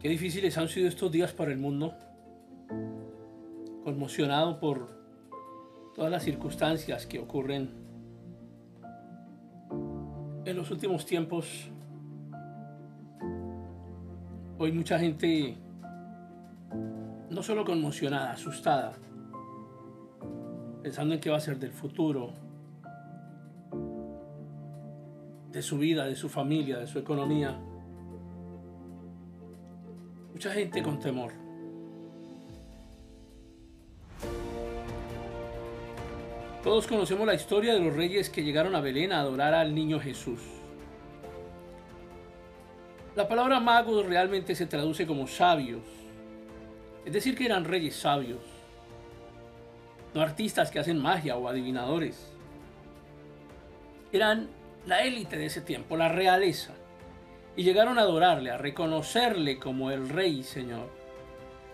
Qué difíciles han sido estos días para el mundo. Conmocionado por todas las circunstancias que ocurren en los últimos tiempos. Hoy mucha gente no solo conmocionada, asustada, pensando en qué va a ser del futuro, de su vida, de su familia, de su economía. Mucha gente con temor. Todos conocemos la historia de los reyes que llegaron a Belén a adorar al niño Jesús. La palabra magos realmente se traduce como sabios, es decir, que eran reyes sabios, no artistas que hacen magia o adivinadores. Eran la élite de ese tiempo, la realeza, y llegaron a adorarle, a reconocerle como el rey y señor.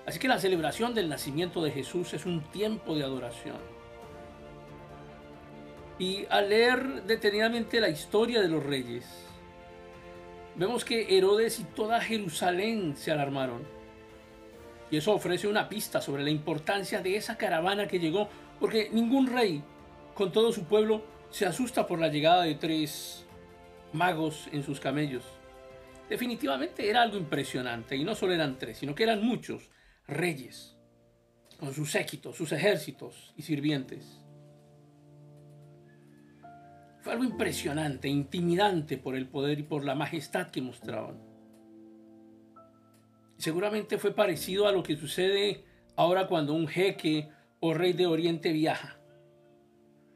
Así que la celebración del nacimiento de Jesús es un tiempo de adoración. Y al leer detenidamente la historia de los reyes, vemos que Herodes y toda Jerusalén se alarmaron. Y eso ofrece una pista sobre la importancia de esa caravana que llegó, porque ningún rey con todo su pueblo se asusta por la llegada de tres magos en sus camellos. Definitivamente era algo impresionante, y no solo eran tres, sino que eran muchos reyes, con sus séquitos, sus ejércitos y sirvientes. Fue algo impresionante, intimidante por el poder y por la majestad que mostraban. Seguramente fue parecido a lo que sucede ahora cuando un jeque o rey de Oriente viaja.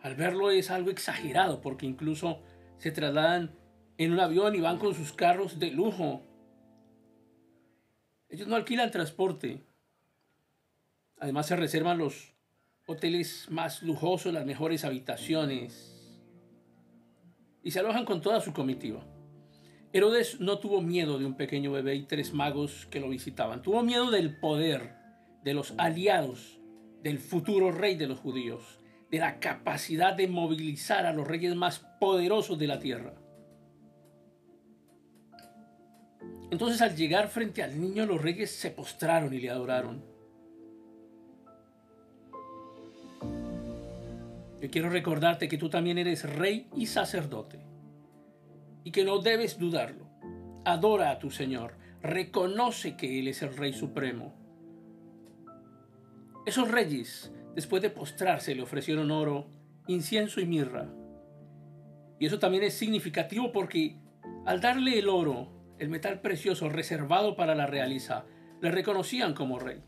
Al verlo es algo exagerado porque incluso se trasladan en un avión y van con sus carros de lujo. Ellos no alquilan transporte. Además se reservan los hoteles más lujosos, las mejores habitaciones. Y se alojan con toda su comitiva. Herodes no tuvo miedo de un pequeño bebé y tres magos que lo visitaban. Tuvo miedo del poder, de los aliados, del futuro rey de los judíos de la capacidad de movilizar a los reyes más poderosos de la tierra. Entonces al llegar frente al niño los reyes se postraron y le adoraron. Yo quiero recordarte que tú también eres rey y sacerdote y que no debes dudarlo. Adora a tu Señor, reconoce que Él es el Rey Supremo. Esos reyes Después de postrarse le ofrecieron oro, incienso y mirra. Y eso también es significativo porque al darle el oro, el metal precioso reservado para la realeza, le reconocían como rey.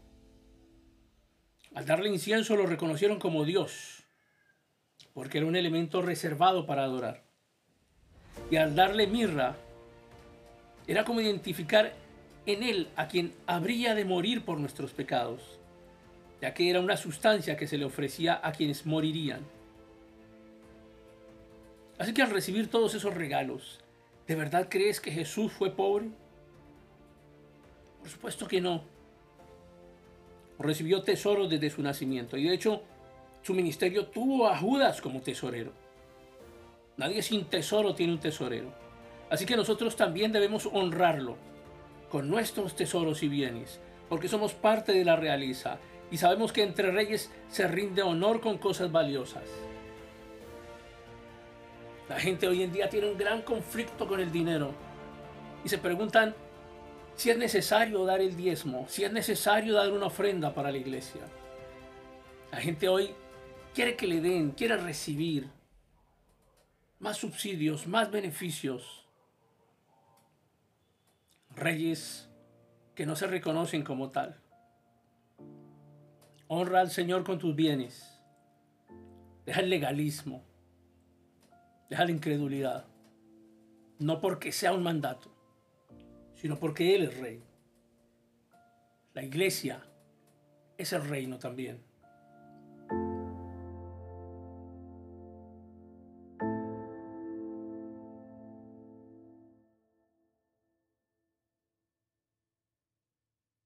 Al darle incienso lo reconocieron como Dios, porque era un elemento reservado para adorar. Y al darle mirra, era como identificar en él a quien habría de morir por nuestros pecados ya que era una sustancia que se le ofrecía a quienes morirían. Así que al recibir todos esos regalos, ¿de verdad crees que Jesús fue pobre? Por supuesto que no. Recibió tesoros desde su nacimiento y de hecho su ministerio tuvo a Judas como tesorero. Nadie sin tesoro tiene un tesorero. Así que nosotros también debemos honrarlo con nuestros tesoros y bienes, porque somos parte de la realeza y sabemos que entre reyes se rinde honor con cosas valiosas. La gente hoy en día tiene un gran conflicto con el dinero y se preguntan si es necesario dar el diezmo, si es necesario dar una ofrenda para la iglesia. La gente hoy quiere que le den, quiere recibir más subsidios, más beneficios. Reyes que no se reconocen como tal. Honra al Señor con tus bienes. Deja el legalismo. Deja la incredulidad. No porque sea un mandato, sino porque Él es rey. La iglesia es el reino también.